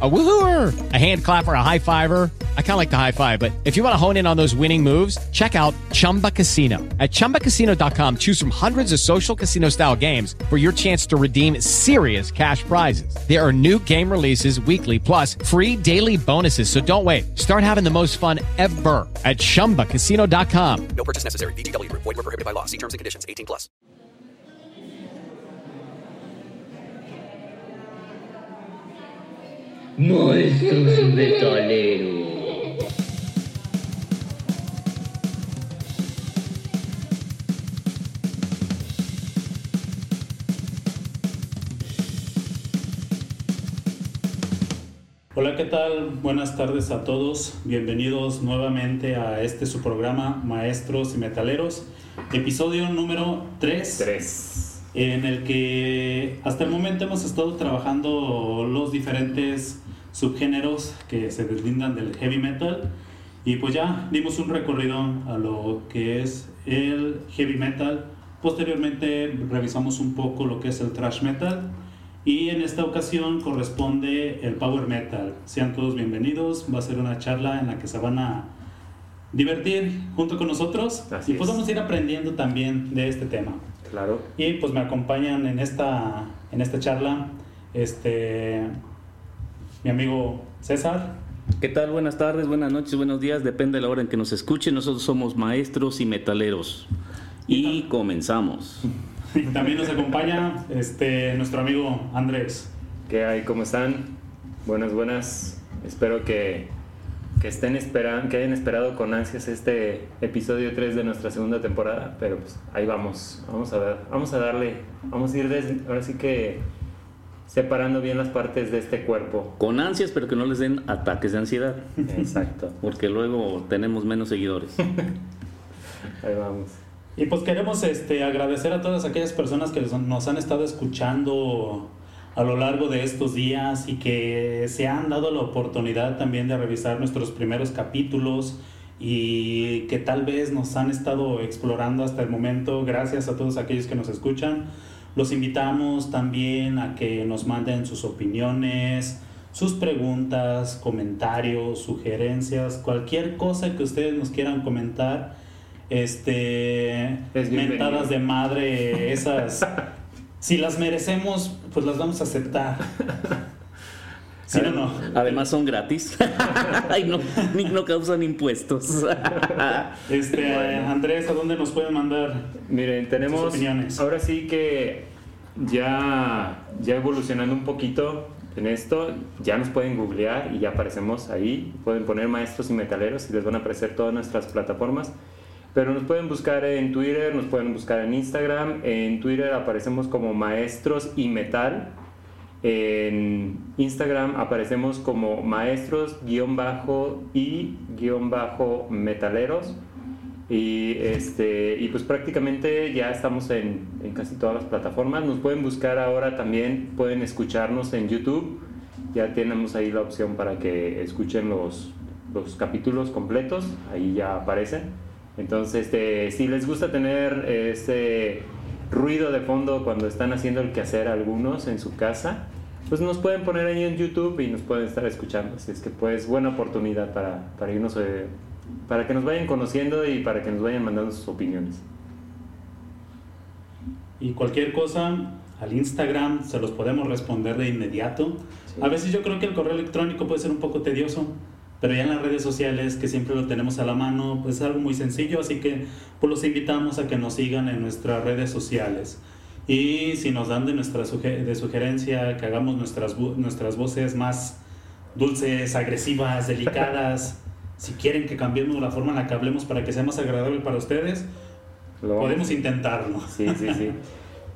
A woohooer, a hand clapper, a high fiver. I kind of like the high five, but if you want to hone in on those winning moves, check out Chumba Casino. At ChumbaCasino.com, choose from hundreds of social casino style games for your chance to redeem serious cash prizes. There are new game releases weekly, plus free daily bonuses. So don't wait. Start having the most fun ever at ChumbaCasino.com. No purchase necessary. VGW. Void were prohibited by law. See terms and conditions. 18 plus. Monstruos metaleros. Hola, ¿qué tal? Buenas tardes a todos. Bienvenidos nuevamente a este su programa Maestros y Metaleros, episodio número 3. 3. En el que hasta el momento hemos estado trabajando los diferentes subgéneros que se deslindan del heavy metal. Y pues ya dimos un recorrido a lo que es el heavy metal. Posteriormente revisamos un poco lo que es el thrash metal. Y en esta ocasión corresponde el power metal. Sean todos bienvenidos. Va a ser una charla en la que se van a divertir junto con nosotros. Así y pues es. vamos a ir aprendiendo también de este tema. Claro. Y pues me acompañan en esta, en esta charla este, mi amigo César. ¿Qué tal? Buenas tardes, buenas noches, buenos días, depende de la hora en que nos escuchen. Nosotros somos maestros y metaleros. Y comenzamos. Y también nos acompaña este, nuestro amigo Andrés. ¿Qué hay? ¿Cómo están? Buenas, buenas. Espero que, que estén esperando, que hayan esperado con ansias este episodio 3 de nuestra segunda temporada, pero pues ahí vamos. Vamos a ver, vamos a darle, vamos a ir des- ahora sí que separando bien las partes de este cuerpo. Con ansias, pero que no les den ataques de ansiedad, Exacto. porque luego tenemos menos seguidores. Ahí vamos. Y pues queremos este, agradecer a todas aquellas personas que nos- nos han estado escuchando a lo largo de estos días y que se han dado la oportunidad también de revisar nuestros primeros capítulos y que tal vez nos han estado explorando hasta el momento. Gracias a todos aquellos que nos escuchan. Los invitamos también a que nos manden sus opiniones, sus preguntas, comentarios, sugerencias, cualquier cosa que ustedes nos quieran comentar. Este, Es mentadas de madre, esas, si las merecemos, pues las vamos a aceptar. Si no, no. Además son gratis. Ay, no, ni no causan impuestos. Este, Andrés, ¿a dónde nos pueden mandar? Miren, tenemos Sus opiniones. ahora sí que ya, ya evolucionando un poquito en esto, ya nos pueden googlear y ya aparecemos ahí. Pueden poner maestros y metaleros y les van a aparecer todas nuestras plataformas. Pero nos pueden buscar en Twitter, nos pueden buscar en Instagram. En Twitter aparecemos como maestros y metal. En Instagram aparecemos como maestros guion bajo y guion bajo metaleros. Y, este, y pues prácticamente ya estamos en, en casi todas las plataformas. Nos pueden buscar ahora también, pueden escucharnos en YouTube. Ya tenemos ahí la opción para que escuchen los, los capítulos completos. Ahí ya aparecen. Entonces, este, si les gusta tener este ruido de fondo cuando están haciendo el quehacer algunos en su casa, pues nos pueden poner ahí en YouTube y nos pueden estar escuchando. Así es que pues buena oportunidad para, para irnos, eh, para que nos vayan conociendo y para que nos vayan mandando sus opiniones. Y cualquier cosa al Instagram se los podemos responder de inmediato. Sí. A veces yo creo que el correo electrónico puede ser un poco tedioso, pero ya en las redes sociales que siempre lo tenemos a la mano, pues es algo muy sencillo, así que pues los invitamos a que nos sigan en nuestras redes sociales. Y si nos dan de nuestra suge- de sugerencia que hagamos nuestras, nuestras voces más dulces, agresivas, delicadas, si quieren que cambiemos la forma en la que hablemos para que sea más agradable para ustedes, Lo podemos intentarlo. Sí, sí, sí.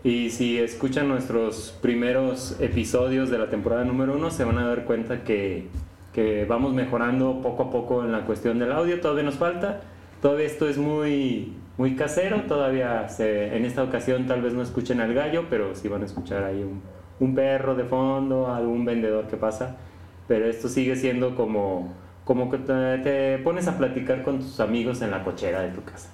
Y si escuchan nuestros primeros episodios de la temporada número uno, se van a dar cuenta que, que vamos mejorando poco a poco en la cuestión del audio. Todavía nos falta. Todavía esto es muy, muy casero. Todavía se- en esta ocasión tal vez no escuchen al gallo, pero sí van a escuchar ahí un, un perro de fondo, algún vendedor que pasa. Pero esto sigue siendo como, como que te, te pones a platicar con tus amigos en la cochera de tu casa.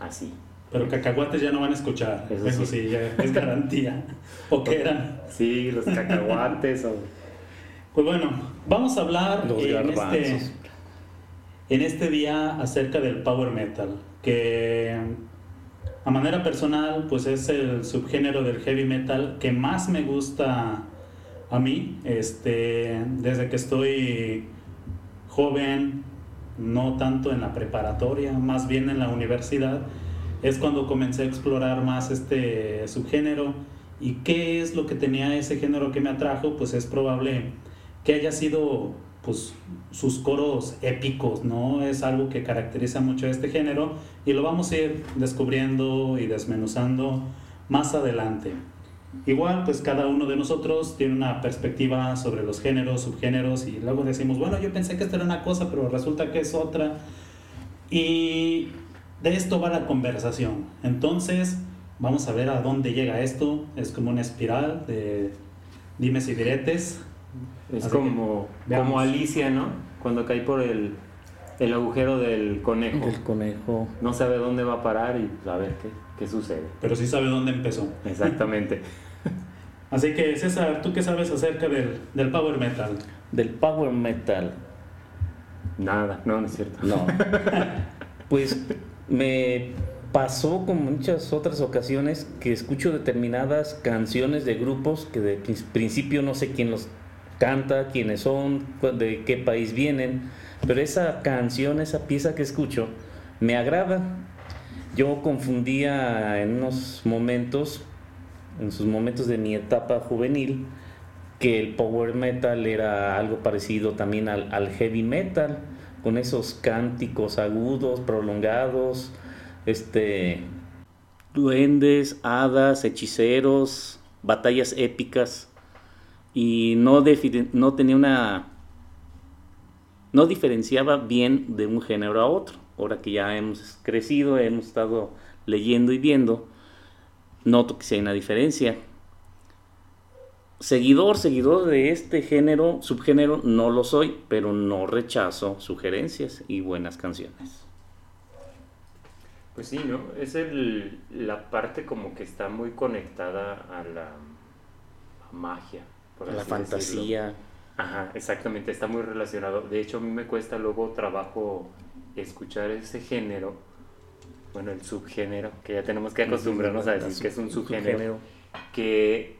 Así. Pero cacahuates ya no van a escuchar. Eso Eso, sí. sí. ya es garantía. ¿O qué eran? Sí, los cacahuates o... Pues bueno, vamos a hablar en este, en este día acerca del power metal, que a manera personal pues es el subgénero del heavy metal que más me gusta a mí, este, desde que estoy joven, no tanto en la preparatoria, más bien en la universidad, es cuando comencé a explorar más este subgénero. Y qué es lo que tenía ese género que me atrajo, pues es probable que haya sido pues sus coros épicos, ¿no? Es algo que caracteriza mucho a este género y lo vamos a ir descubriendo y desmenuzando más adelante. Igual, pues cada uno de nosotros tiene una perspectiva sobre los géneros, subgéneros y luego decimos, bueno, yo pensé que esto era una cosa, pero resulta que es otra. Y de esto va la conversación. Entonces, vamos a ver a dónde llega esto. Es como una espiral de dimes y diretes. Es Así como, como Alicia, ¿no? Cuando cae por el, el agujero del conejo. El conejo. No sabe dónde va a parar y pues, a ver qué, qué sucede. Pero sí sabe dónde empezó. Exactamente. Así que, César, ¿tú qué sabes acerca del, del power metal? Del power metal. Nada, no, no es cierto. No. Pues me pasó como muchas otras ocasiones que escucho determinadas canciones de grupos que de prin- principio no sé quién los canta, quiénes son, de qué país vienen, pero esa canción, esa pieza que escucho, me agrada. Yo confundía en unos momentos, en sus momentos de mi etapa juvenil, que el power metal era algo parecido también al, al heavy metal, con esos cánticos agudos, prolongados, este, duendes, hadas, hechiceros, batallas épicas, y no, no tenía una, no diferenciaba bien de un género a otro. Ahora que ya hemos crecido, hemos estado leyendo y viendo, noto que sí hay una diferencia seguidor, seguidor de este género, subgénero, no lo soy, pero no rechazo sugerencias y buenas canciones. Pues sí, ¿no? Es el, la parte como que está muy conectada a la magia. Por La así decirlo. fantasía, Ajá, exactamente, está muy relacionado. De hecho, a mí me cuesta luego trabajo escuchar ese género, bueno, el subgénero, que ya tenemos que acostumbrarnos a decir que es un subgénero, que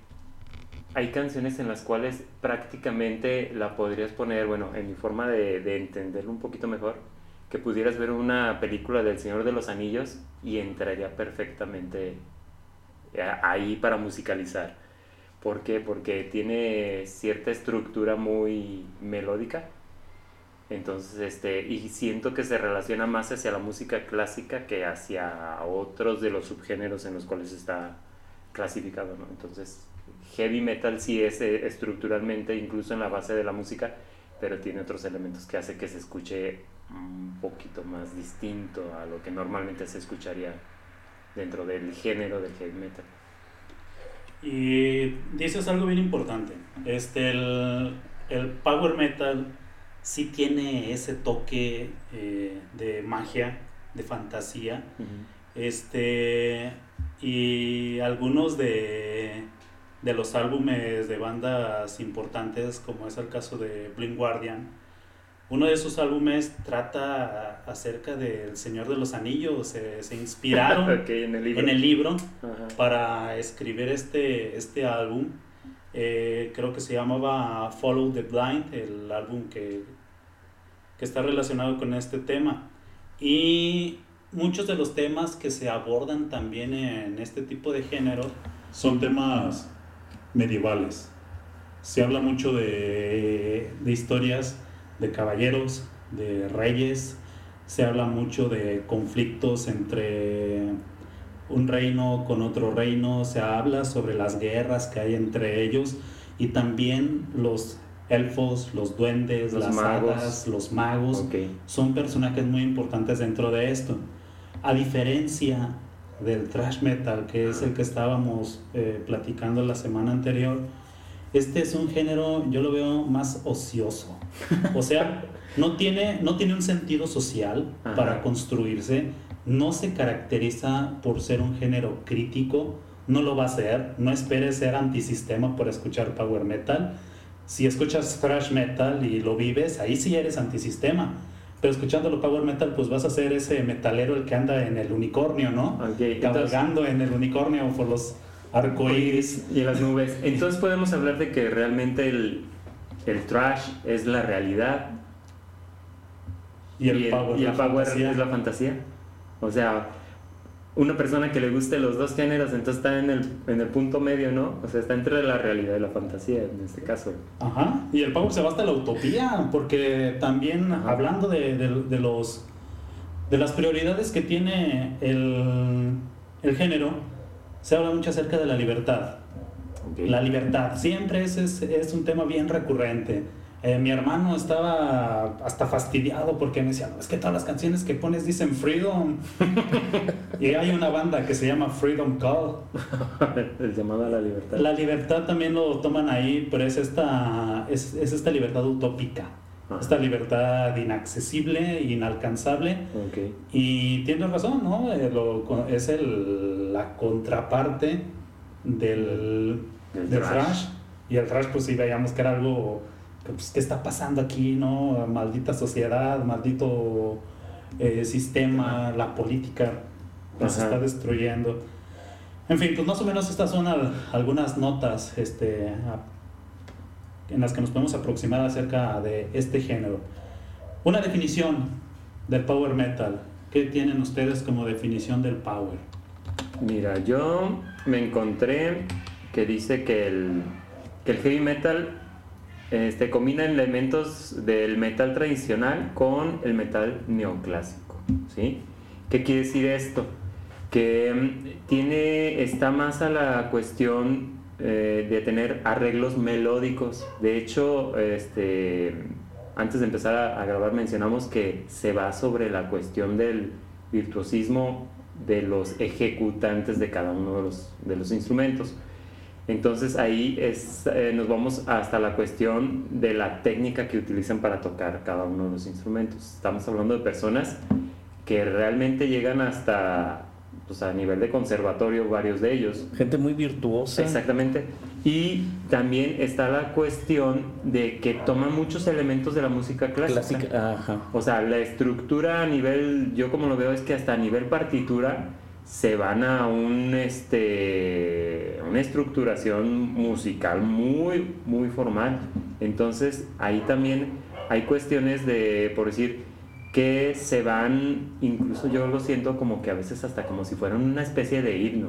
hay canciones en las cuales prácticamente la podrías poner, bueno, en mi forma de, de entenderlo un poquito mejor, que pudieras ver una película del Señor de los Anillos y entraría perfectamente eh, ahí para musicalizar. ¿Por qué? Porque tiene cierta estructura muy melódica. Entonces, este, y siento que se relaciona más hacia la música clásica que hacia otros de los subgéneros en los cuales está clasificado, ¿no? Entonces, heavy metal sí es eh, estructuralmente, incluso en la base de la música, pero tiene otros elementos que hace que se escuche un poquito más distinto a lo que normalmente se escucharía dentro del género del heavy metal. Y dices algo bien importante. Este, el, el power metal sí tiene ese toque eh, de magia, de fantasía. Este, y algunos de, de los álbumes de bandas importantes, como es el caso de Blind Guardian, uno de esos álbumes trata acerca del Señor de los Anillos. Se, se inspiraron en el libro. en el libro Ajá. para escribir este, este álbum. Eh, creo que se llamaba Follow the Blind, el álbum que, que está relacionado con este tema. Y muchos de los temas que se abordan también en este tipo de género son temas medievales. Se habla mucho de, de historias de caballeros, de reyes, se habla mucho de conflictos entre un reino con otro reino, se habla sobre las guerras que hay entre ellos y también los elfos, los duendes, Los las magos. hadas, los magos son personajes muy importantes dentro de esto. A diferencia del thrash metal, que es el que estábamos eh, platicando la semana anterior, este es un género, yo lo veo más ocioso. O sea, no tiene, no tiene un sentido social Ajá. para construirse, no se caracteriza por ser un género crítico, no lo va a ser, no esperes ser antisistema por escuchar power metal. Si escuchas thrash metal y lo vives, ahí sí eres antisistema. Pero escuchándolo power metal, pues vas a ser ese metalero el que anda en el unicornio, ¿no? Ok, entonces- Cabalgando en el unicornio por los arcoíris. y las nubes. Entonces podemos hablar de que realmente el, el trash es la realidad Y el power, y el power es la fantasía. O sea, una persona que le guste los dos géneros, entonces está en el, en el punto medio, ¿no? O sea, está entre la realidad y la fantasía en este caso. Ajá, y el power se va hasta la utopía, porque también hablando de, de- de los de las prioridades que tiene el, el género, se habla mucho acerca de la libertad. La libertad, siempre es, es, es un tema bien recurrente. Eh, mi hermano estaba hasta fastidiado porque me decía, "No, es que todas las canciones que pones dicen freedom. y hay una banda que se llama Freedom Call. el llamado a la libertad. La libertad también lo toman ahí, pero es esta, es, es esta libertad utópica, Ajá. esta libertad inaccesible, inalcanzable. Ok. Y tienes razón, ¿no? Eh, lo- es el, la contraparte del, Del del thrash. thrash. Y el thrash, pues sí veíamos que era algo, pues, ¿qué está pasando aquí, no? Maldita sociedad, maldito eh, sistema, la política nos Ajá. está destruyendo. En fin, pues más o menos estas son al- algunas notas este, a- en las que nos podemos aproximar acerca de este género. Una definición del power metal. ¿Qué tienen ustedes como definición del power? Mira, yo me encontré que dice que el, que el heavy metal este, combina elementos del metal tradicional con el metal neoclásico. ¿sí? ¿Qué quiere decir esto? Que mm, tiene, está más a la cuestión eh, de tener arreglos melódicos. De hecho, este, antes de empezar a, grabar mencionamos que se va sobre la cuestión del virtuosismo de los ejecutantes de cada uno de los, de los instrumentos. Entonces ahí es, eh, nos vamos hasta la cuestión de la técnica que utilizan para tocar cada uno de los instrumentos. Estamos hablando de personas que realmente llegan hasta pues, a nivel de conservatorio, varios de ellos. Gente muy virtuosa. Exactamente. Y también está la cuestión de que toman muchos elementos de la música clásica. Clásica. Ajá. O sea, la estructura a nivel, yo como lo veo es que hasta a nivel partitura se van a un este una estructuración musical muy muy formal. Entonces, ahí también hay cuestiones de por decir que se van incluso yo lo siento como que a veces hasta como si fueran una especie de himno.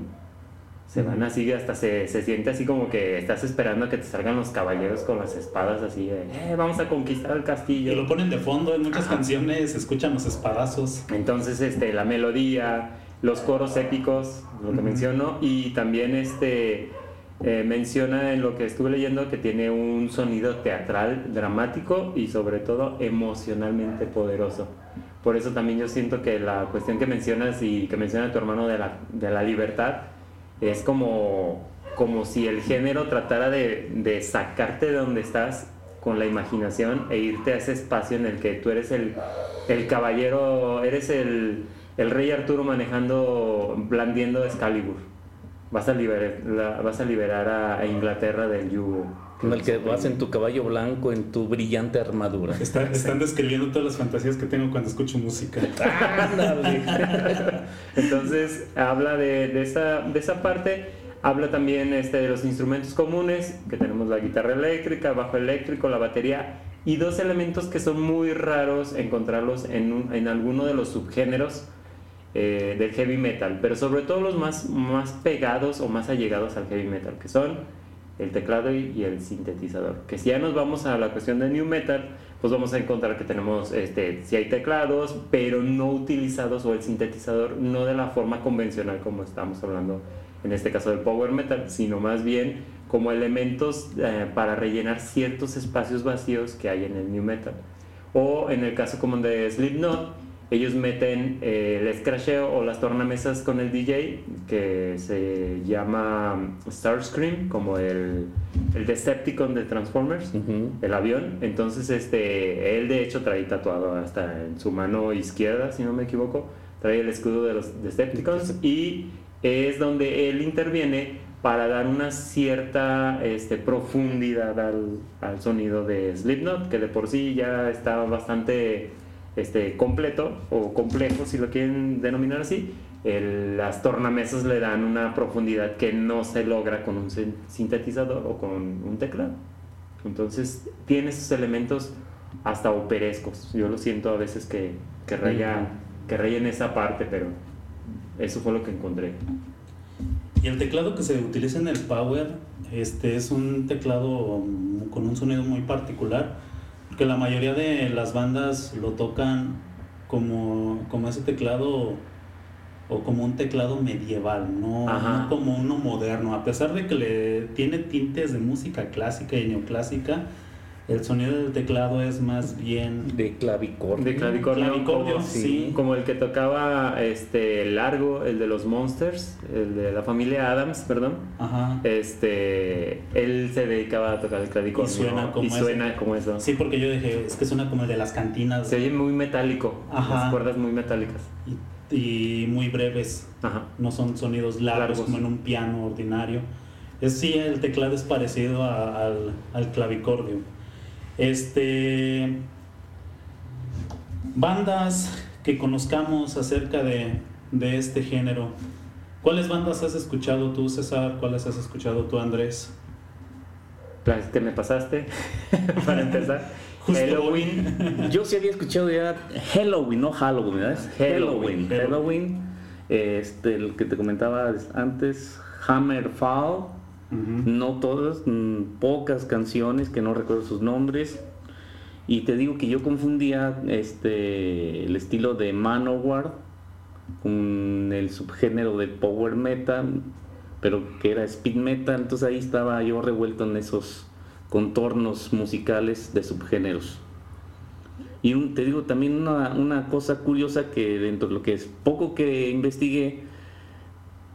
Se van así, hasta se, se siente así como que estás esperando a que te salgan los caballeros con las espadas así de, "Eh, vamos a conquistar el castillo. Y lo ponen de fondo en muchas Ajá. canciones, se escuchan los espadazos. Entonces, este, la melodía, los coros épicos, lo que menciono, y también este, eh, menciona en lo que estuve leyendo que tiene un sonido teatral, dramático y sobre todo emocionalmente poderoso. Por eso también yo siento que la cuestión que mencionas y que menciona tu hermano de la, de la libertad es como, como si el género tratara de, de sacarte de donde estás con la imaginación e irte a ese espacio en el que tú eres el, el caballero, eres el, el rey Arturo manejando, blandiendo Excalibur. Vas a liberar, la- vas a, liberar a, a Inglaterra del yugo. En el que vas en tu caballo blanco, en tu brillante armadura. Está- están describiendo todas las fantasías que tengo cuando escucho música. Entonces habla de, de esa, de esa parte, habla también este, de los instrumentos comunes, que tenemos la guitarra eléctrica, el bajo eléctrico, la batería, y dos elementos que son muy raros encontrarlos en, un- en alguno de los subgéneros eh, del heavy metal, pero sobre todo los más, más pegados o más allegados al heavy metal, que son el teclado y, el sintetizador. Que si ya nos vamos a la cuestión de new metal, pues vamos a encontrar que tenemos, este, si hay teclados, pero no utilizados o el sintetizador no de la forma convencional como estamos hablando en este caso del power metal, sino más bien como elementos eh, para rellenar ciertos espacios vacíos que hay en el new metal. O en el caso como de Slipknot, ellos meten eh, el scratcheo o las tornamesas con el DJ que se llama Starscream, como el, el Decepticon de Transformers, el avión. Entonces, este, él de hecho trae tatuado hasta en su mano izquierda, si no me equivoco, trae el escudo de los Decepticons y es donde él interviene para dar una cierta este, profundidad al, al sonido de Slipknot, que de por sí ya está bastante este, completo o complejo, si lo quieren denominar así. El- las tornamesas le dan una profundidad que no se logra con un sin- sintetizador o con un teclado. Entonces tiene esos elementos hasta operescos. Yo lo siento a veces que, que raya, que raya en esa parte, pero eso fue lo que encontré. Y el teclado que se utiliza en el Power este, es un teclado con un sonido muy particular, porque la mayoría de las bandas lo tocan como, como ese teclado o como un teclado medieval, no, no como uno moderno. A pesar de que le tiene tintes de música clásica y neoclásica, el sonido del teclado es más bien De clavicordio. De clavicordio, Clavicordio, como, sí. como el que tocaba este largo, el de los Monsters, el de la familia Adams, perdón. Ajá. Este, él se dedicaba a tocar el clavicordio Y suena como y ese. suena como eso. Sí, porque yo dije, es que suena como el de las cantinas Se oye muy metálico, Ajá. las cuerdas muy metálicas. y, y muy breves. Ajá. no son sonidos largos, Largos. como en un piano ordinario. Es sí, el teclado es parecido a- al, al clavicordio. Este. Bandas que conozcamos acerca de, de este género. ¿Cuáles bandas has escuchado tú, César? ¿Cuáles has escuchado tú, Andrés? Las que me pasaste, para empezar. Justo Halloween. Yo sí había escuchado ya Halloween, no Halloween, ¿verdad? Halloween. Halloween. Halloween. Este, el que te comentaba antes, Hammerfall. No todas, mm, pocas canciones que no recuerdo sus nombres. Y te digo que yo confundía este, el estilo de Manowar con el subgénero de Power Metal, pero que era Speed Metal. Entonces ahí estaba yo revuelto en esos contornos musicales de subgéneros. Y un- te digo también una, una cosa curiosa que dentro de lo que es poco que investigué,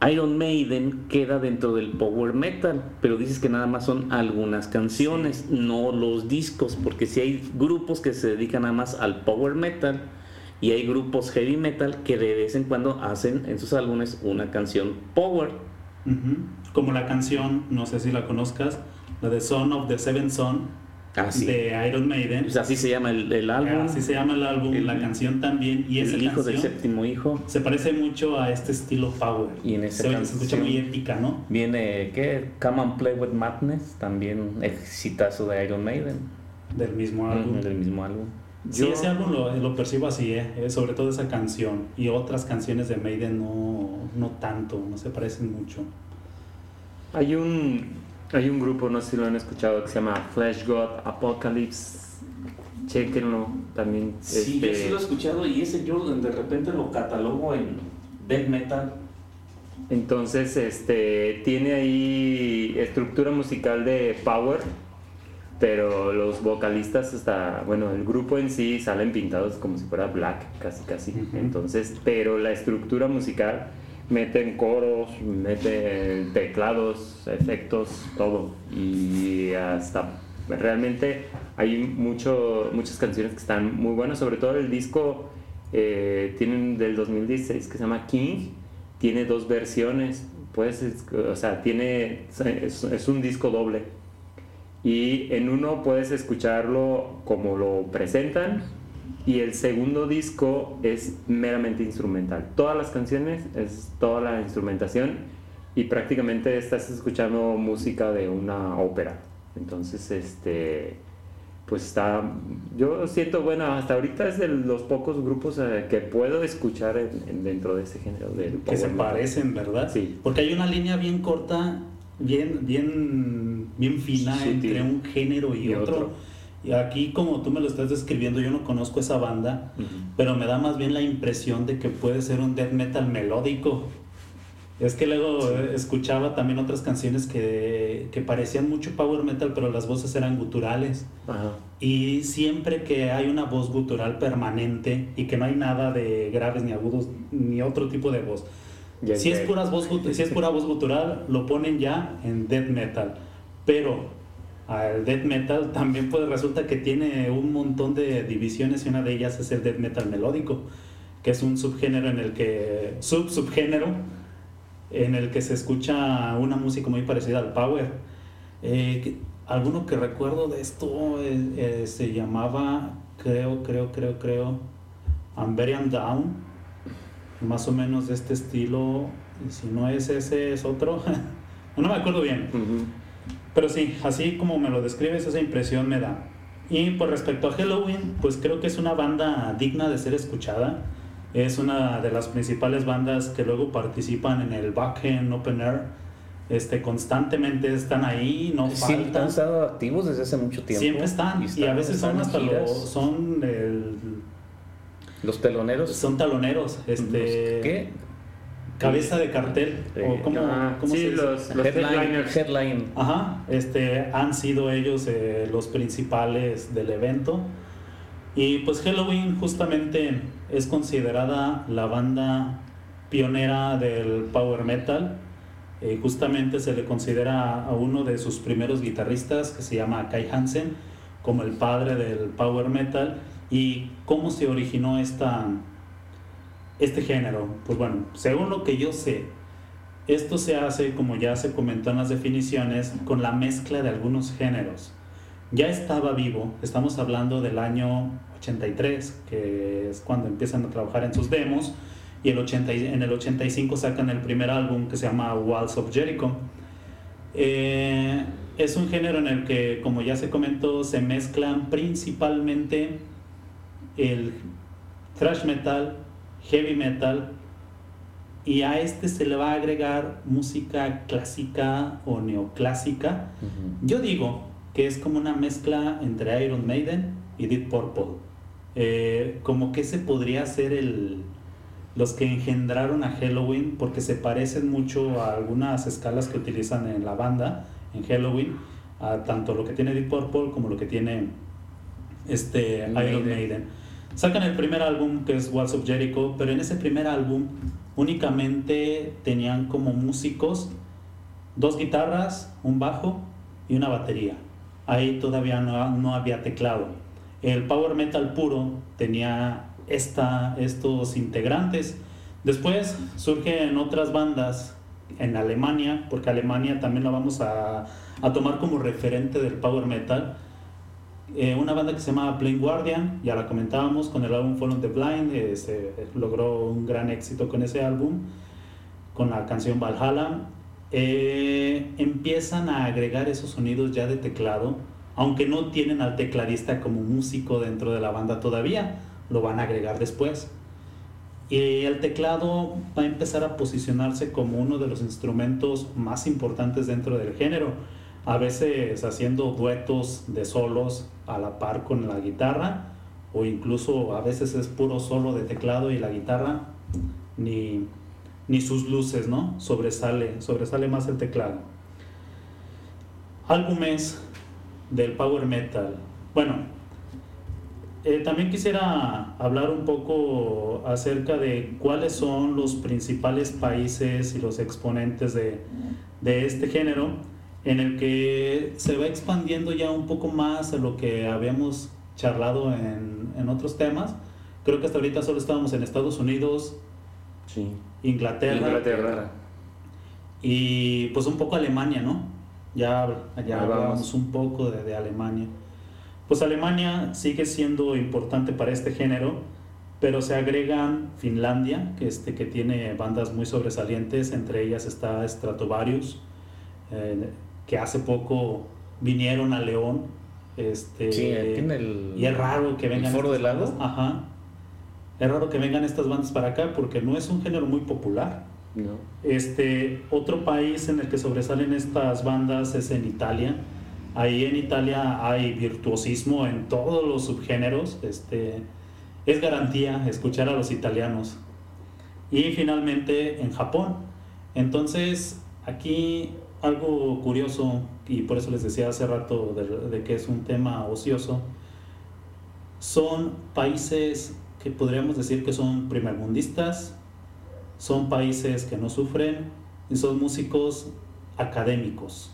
Iron Maiden queda dentro del power metal, pero dices que nada más son algunas canciones, no los discos, porque si hay grupos que se dedican nada más al power metal y hay grupos heavy metal que de vez en cuando hacen en sus álbumes una canción power. Como la canción, no sé si la conozcas, la de Son of the Seven Son De Iron Maiden. Pues así se llama el, el álbum. Así se llama el álbum, El- la canción también. Y esa el hijo del séptimo hijo. se parece mucho a este estilo Power. Y en esa se, se escucha muy épica, ¿no? Viene, ¿qué? Come and Play with Madness, también exitazo de Iron Maiden, Del mismo álbum. del mismo álbum. Sí, ese álbum lo, lo percibo así, ¿eh? Eh, sobre todo esa canción. Y otras canciones de Maiden no, no tanto, no se parecen mucho. Hay un, hay un grupo, no sé si lo han escuchado, que se llama Flash God Apocalypse. Chequenlo también. Sí, este, yo sí lo he escuchado y ese yo de repente lo catalogo en death metal. Entonces, este, tiene ahí estructura musical de power, pero los vocalistas hasta, bueno, el grupo en sí salen pintados como si fuera black, casi casi. Ujú. Entonces, pero la estructura musical meten coros, meten teclados, efectos, todo. Y hasta realmente hay mucho, muchas canciones que están muy buenas, sobre todo el disco eh, tienen del 2016 que se llama King, tiene dos versiones, pues, es- o sea, tiene, es un disco doble. Y en uno puedes escucharlo como lo presentan y el segundo disco es meramente instrumental. Todas las canciones es toda la instrumentación y prácticamente estás escuchando música de una ópera. Entonces, este, pues está, yo siento, bueno, hasta ahorita es de los pocos grupos eh, que puedo escuchar en- en- dentro de ese género del Que se metal. parecen, ¿verdad? Sí. Porque hay una línea bien corta, bien, bien, bien fina Sutil. entre un género y, Y otro. otro. Y aquí, como tú me lo estás describiendo, yo no conozco esa banda, pero me da más bien la impresión de que puede ser un death metal melódico. Es que luego eh, escuchaba también otras canciones que, que parecían mucho power metal, pero las voces eran guturales. Ajá. Y siempre que hay una voz gutural permanente y que no hay nada de graves ni agudos ni otro tipo de voz, Ya si es, sé. pura voz, si es pura voz gutural, lo ponen ya en death metal. Pero al death metal también pues resulta que tiene un montón de divisiones y una de ellas es el death metal melódico. que es un subgénero en el que, sub subgénero, en el que se escucha una música muy parecida al power. Eh, alguno que recuerdo de esto eh, eh, se llamaba, creo, creo, creo, creo, Amberian Down, más o menos de este estilo, si no es ese, es otro, no me acuerdo bien. Pero sí, así como me lo describes, esa impresión me da. Y por respecto a Halloween, pues creo que es una banda digna de ser escuchada. Es una de las principales bandas que luego participan en el Backend Open Air. Este, constantemente están ahí, no faltan. han estado activos desde hace mucho tiempo. Siempre están. Y, a veces son están hasta los, son, el- los teloneros. son taloneros. Este, ¿Qué? Cabeza de cartel. O cómo, Ah, cómo sí, se dice? los, los Headline, headliners. headline. Ajá, este, han sido ellos eh, los principales del evento. Y pues Halloween justamente es considerada la banda pionera del power metal. Eh, justamente se le considera a uno de sus primeros guitarristas, que se llama Kai Hansen, como el padre del power metal. ¿Y cómo se originó esta, este género? Pues bueno, según lo que yo sé, esto se hace, como ya se comentó en las definiciones, con la mezcla de algunos géneros. Ya estaba vivo, estamos hablando del año 83, que es cuando empiezan a trabajar en sus demos, y el 80, y- en el 85 sacan el primer álbum que se llama Walls of Jericho. Eh, es un género en el que, como ya se comentó, se mezclan principalmente el thrash metal, heavy metal, y a este se le va a agregar música clásica o neoclásica. Yo digo que es como una mezcla entre Iron Maiden y Deep Purple. Eh, como que ese podría ser el, los que engendraron a Halloween, porque se parecen mucho a algunas escalas que utilizan en la banda en Halloween, a tanto lo que tiene Deep Purple como lo que tiene este Iron Maiden. Sacan el primer álbum que es Walls of Jericho, pero en ese primer álbum únicamente tenían como músicos dos guitarras, un bajo y una batería. Ahí todavía no, no había teclado. El power metal puro tenía esta, estos integrantes. Después surgen otras bandas en Alemania, porque Alemania también la vamos a, a tomar como referente del power metal. Eh, una banda que se llama Plain Guardian, ya la comentábamos con el álbum Fall on the Blind, eh, se logró un gran éxito con ese álbum, con la canción Valhalla. Eh, empiezan a agregar esos sonidos ya de teclado, aunque no tienen al tecladista como músico dentro de la banda todavía, lo van a agregar después. Y el teclado va a empezar a posicionarse como uno de los instrumentos más importantes dentro del género a veces haciendo duetos de solos a la par con la guitarra o incluso a veces es puro solo de teclado y la guitarra ni, ni sus luces, ¿no? Sobresale, sobresale más el teclado. Álbumes del power metal. Bueno, eh, también quisiera hablar un poco acerca de cuáles son los principales países y los exponentes de, de este género en el que se va expandiendo ya un poco más a lo que habíamos charlado en, en otros temas. Creo que hasta ahorita solo estábamos en Estados Unidos, Sí. Inglaterra, Inglaterra. y pues un poco Alemania, ¿no? Ya, ya hablamos un poco de, de Alemania. Pues Alemania sigue siendo importante para este género, pero se agregan Finlandia, que, este, que tiene bandas muy sobresalientes, entre ellas está Stratovarius, eh, que hace poco vinieron a León. Este, Sí, en el- y es raro que el vengan Foro estas del Lago. Ajá. Es raro que vengan estas bandas para acá porque no es un género muy popular. No. Este, otro país en el que sobresalen estas bandas es en Italia. Ahí en Italia hay virtuosismo en todos los subgéneros. Este, es garantía escuchar a los italianos. Y finalmente en Japón. Entonces, aquí algo curioso, y por eso les decía hace rato de, de que es un tema ocioso, son países que podríamos decir que son primermundistas, son países que no sufren y son músicos académicos.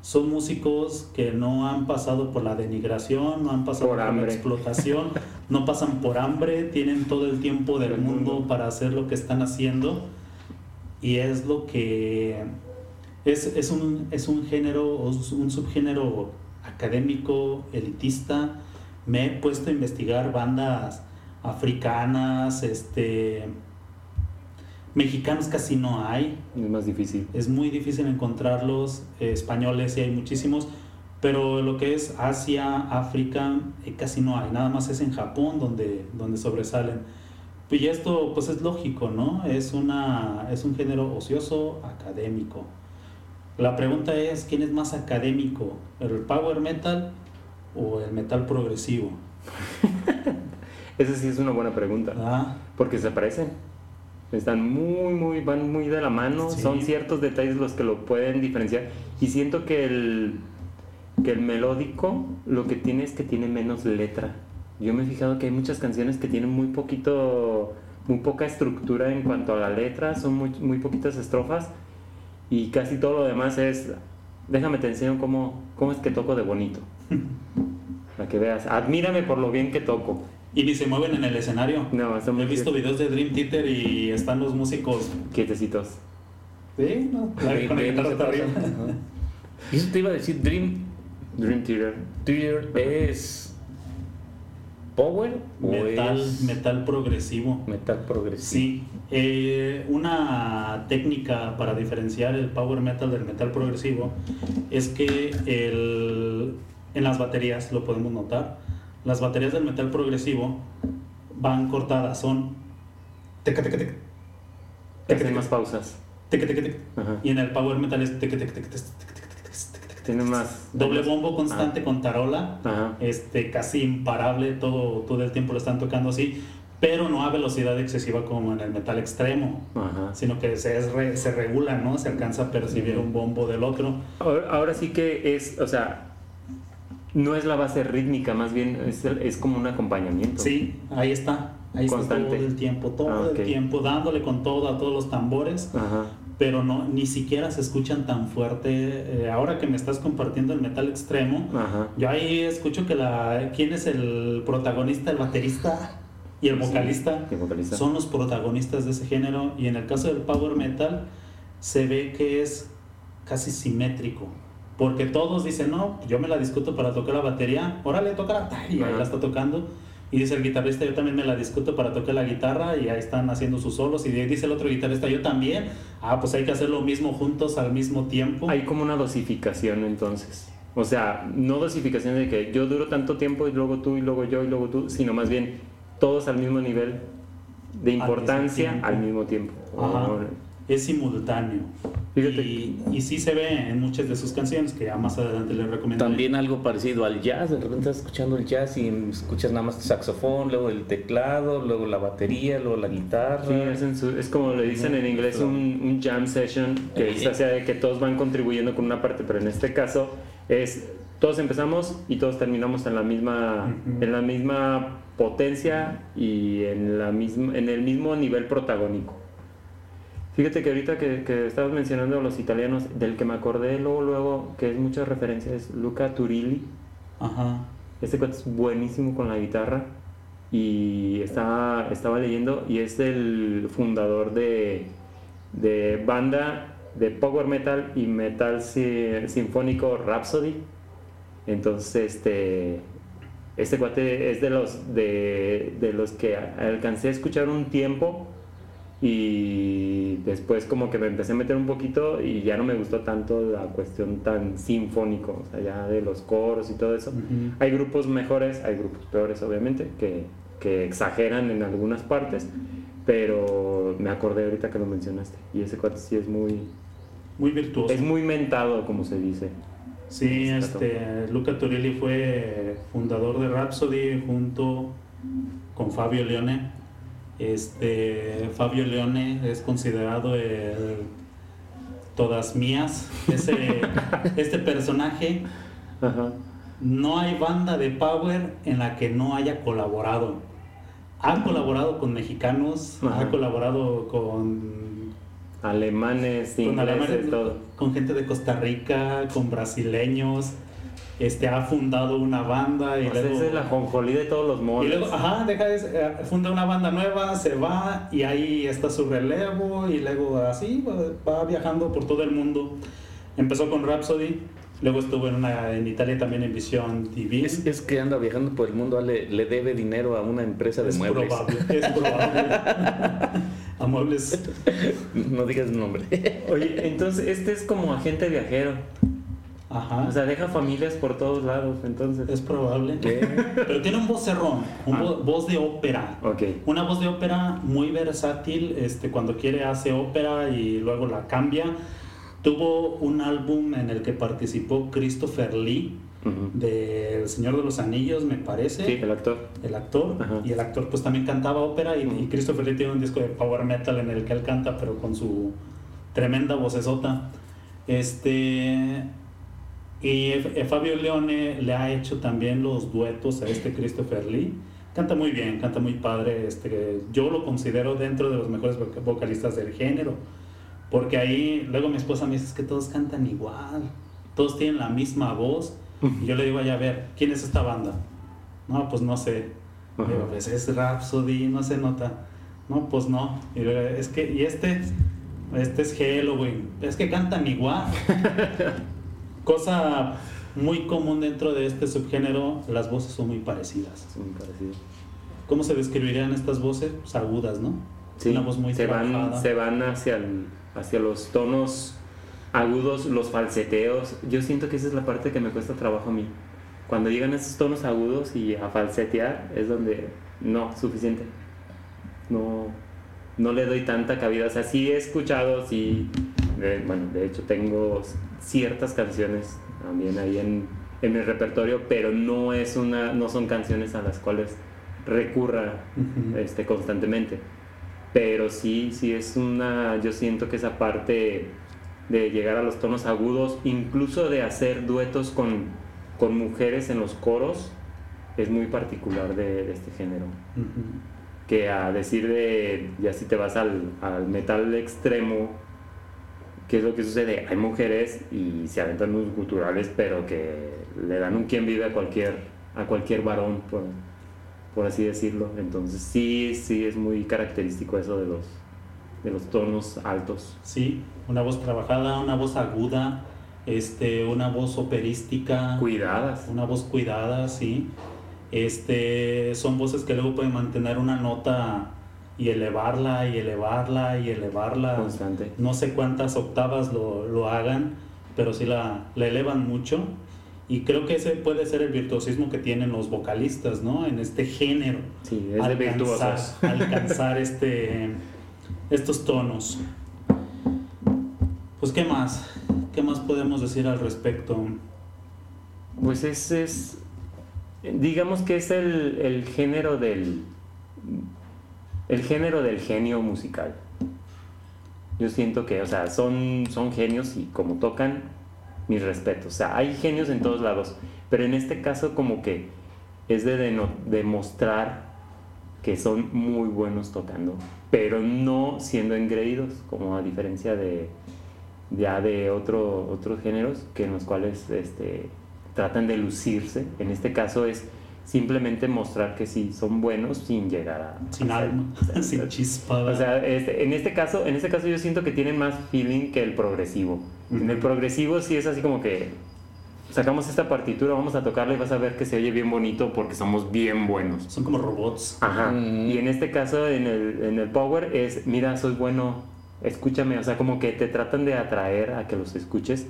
son músicos que no han pasado por la denigración, no han pasado Por por, la explotación, no pasan por hambre, tienen todo el tiempo del mundo. para hacer lo que están haciendo y es lo que es, es, un, es un género, es un subgénero académico, elitista. Me he puesto a investigar bandas africanas, este, mexicanos casi no hay, Es más difícil. es muy difícil encontrarlos, eh, españoles sí hay muchísimos, pero lo que es Asia, África, eh, casi no hay, nada más es en Japón donde, donde sobresalen. Y esto pues es lógico, ¿no? Es, una, es un género ocioso académico. La pregunta es, ¿quién es más académico? ¿El power metal o el metal progresivo? Esa sí es una buena pregunta. ¿Ah? Porque se parecen. Están muy, muy, van muy de la mano. Sí. Son ciertos detalles los que lo pueden diferenciar. Y siento que el, que el melódico lo que tiene es que tiene menos letra. Yo me he fijado que hay muchas canciones que tienen muy poquito, muy poca estructura en cuanto a la letra. Son muy, muy poquitas estrofas. Y casi todo lo demás es, déjame te enseño cómo, cómo es que toco de bonito. Para que veas, admírame por lo bien que toco. Y ni se mueven en el escenario. No, He visto videos de Dream Theater y están los músicos Quietecitos. Sí, no, la, Ve- con ve, no arriba. eso te iba a decir, Dream Dream Theater. Theater es Power o Metal, es metal progresivo. metal progresivo. Sí, eh, una técnica para diferenciar el power metal del metal progresivo es que el- en las baterías, lo podemos notar, las baterías del metal progresivo van cortadas, son teca, teca, teca, hacen más pausas. y en el power metal es teca, teca, teca, teca, teca, teca, teca, teca, teca, Tiene más. doble bombo constante Ah. con tarola Ajá. este, casi imparable, todo, todo el tiempo lo están tocando así, pero no a velocidad excesiva como en el metal extremo, Ajá. sino que se, es re- se regula, ¿no? Se alcanza a percibir un bombo del otro. Ahora, ahora sí que es, o sea, no es la base rítmica, más bien es, es como un acompañamiento. Sí, ahí está, ahí está Constante. todo el tiempo, todo Ah, ok. el tiempo, dándole con todo a todos los tambores, Ajá. Pero no, ni siquiera se escuchan tan fuerte. Eh, ahora que me estás compartiendo el metal extremo, Ajá. Yo ahí escucho que la quién es el protagonista, el baterista y el Sí, vocalista. el vocalista. Son los protagonistas de ese género y en el caso del power metal se ve que es casi simétrico. Porque todos dicen, no, yo me la discuto para tocar la batería, órale, toca y ahí la está tocando. Y dice el guitarrista, yo también me la discuto para tocar la guitarra y ahí están haciendo sus solos. Y dice el otro guitarrista, yo también. Ah, pues hay que hacer lo mismo juntos al mismo tiempo. Hay como una dosificación entonces. O sea, no dosificación de que yo duro tanto tiempo y luego tú y luego yo y luego tú, sino más bien todos al mismo nivel de mismo importancia tiempo. al mismo tiempo. Ajá. Es simultáneo. Fíjate. Y, y sí se ve en muchas de sus canciones, que ya más adelante les recomiendo. También algo parecido al jazz, de repente estás escuchando el jazz y escuchas nada más el saxofón, luego el teclado, luego la batería, luego la guitarra. Sí, hacen su- es como le dicen en inglés un, un jam session, que es Eh. sea, de que todos van contribuyendo con una parte, pero en este caso es todos empezamos y todos terminamos en la misma, Ujú. en la misma potencia y en, la misma, en el mismo nivel protagónico. Fíjate que ahorita que, que estabas mencionando a los italianos, del que me acordé luego, luego, que es mucha referencia, es Luca Turilli. Ajá. Este cuate es buenísimo con la guitarra y estaba, estaba leyendo y es el fundador de, de banda de power metal y metal si- sinfónico Rhapsody. Entonces, este, este cuate es de los, de, de los que alcancé a escuchar un tiempo y después como que me empecé a meter un poquito y ya no me gustó tanto la cuestión tan sinfónico, o sea, ya de los coros y todo eso. Hay grupos mejores, hay grupos peores obviamente, que, que exageran en algunas partes, pero me acordé ahorita que lo mencionaste y ese cuate sí es muy, Muy virtuoso. es muy mentado como se dice. Sí, este, Luca Turilli fue fundador de Rhapsody junto con Fabio Leone. Este, Fabio Leone es considerado el todas mías. Ese, este personaje, Ajá. no hay banda de Power en la que no haya colaborado. Ha colaborado con mexicanos, Ajá. ha colaborado con Alemanes, con ingleses, alemanes, todo. con gente de Costa Rica, con brasileños. Este, ha fundado una banda y O sea, luego... esa es la jonjolí de todos los Y moles. luego, ajá, deja de, eh, funda una banda nueva, se va y ahí está su relevo y luego así va, va viajando por todo el mundo. Empezó con Rhapsody, luego estuvo en, una, en Italia también en Vision TV. Es, es que anda viajando por el mundo, le, le debe dinero a una empresa de Es muebles. probable, es probable. A muebles. No digas el nombre. Oye, entonces este es como agente viajero. Ajá. O sea, deja familias por todos lados, entonces. es probable. ¿Qué? Pero tiene un vocerrón, un Ah. vo- voz de ópera. Ok. Una voz de ópera muy versátil, este, cuando quiere hace ópera y luego la cambia. Tuvo un álbum en el que participó Christopher Lee, Ujú. de El Señor de los Anillos, me parece, Sí, el actor. el actor. Ajá. Y el actor pues también cantaba ópera y, y Christopher Lee tiene un disco de power metal en el que él canta, pero con su tremenda vocesota. Este... Y eh, Fabio Leone le ha hecho también los duetos a este Christopher Lee. Canta muy bien, canta muy padre. Este, yo lo considero dentro de los mejores voc- vocalistas del género. Porque ahí, luego mi esposa me dice "Es que todos cantan igual. Todos tienen la misma voz. Y yo le digo, "Ay, a ver, ¿quién es esta banda? No, pues no sé. Digo, pues es Rhapsody, no se nota. No, pues no. Y luego, es que, y este, este es Halloween. Es que cantan igual. Cosa muy común dentro de este subgénero, las voces son muy parecidas. Es muy parecido. ¿Cómo se describirían estas voces? Pues agudas, ¿no? Sí, Una voz muy se van, trabajada. se van hacia, el- hacia los tonos agudos, los falseteos. Yo siento que esa es la parte que me cuesta trabajo a mí. Cuando llegan esos tonos agudos y a falsetear es donde no, suficiente. No, no le doy tanta cabida. O sea, sí he escuchado, sí, bueno, de hecho tengo ciertas canciones también ahí en, en mi repertorio, pero no es una, no son canciones a las cuales recurra este, constantemente. Pero sí, sí es una, yo siento que esa parte de llegar a los tonos agudos, incluso de hacer duetos con, con mujeres en los coros, es muy particular de, de este género. Que a decir de, ya si te vas al, al metal extremo, ¿qué es lo que sucede? Hay mujeres y se aventan unos guturales, pero que le dan un quien vive a cualquier, a cualquier varón, por, por así decirlo. Entonces sí, sí es muy característico eso de los, de los tonos altos. Sí, una voz trabajada, una voz aguda, este, una voz operística. Cuidadas. Una voz cuidada, sí. Este, son voces que luego pueden mantener una nota y elevarla y elevarla y elevarla. Constante. No sé cuántas octavas lo, lo hagan, pero sí la, la elevan mucho. Y creo que ese puede ser el virtuosismo que tienen los vocalistas, ¿no? En este género. Sí, es de virtuosos. alcanzar este, estos tonos. Pues, ¿qué más? ¿Qué más podemos decir al respecto? Pues ese es, digamos que es el, el género del, el género del genio musical. Yo siento que, o sea, son, son genios y como tocan, mis respetos. O sea, hay genios en todos lados, pero en este caso como que es de demostrar que son muy buenos tocando, pero no siendo engreídos, como a diferencia de ya de otro, otros géneros que en los cuales este, tratan de lucirse. En este caso es simplemente mostrar que sí son buenos sin llegar a Sin alma, sin chispa. o sea, este, en este caso, en este caso yo siento que tienen más feeling que el progresivo. En el progresivo sí es así como que sacamos esta partitura, vamos a tocarla y vas a ver que se oye bien bonito porque somos bien buenos. son como robots. Ajá. Mm. Y en este caso, en el, en el power es, mira, soy bueno, escúchame. O sea, como que te tratan de atraer a que los escuches.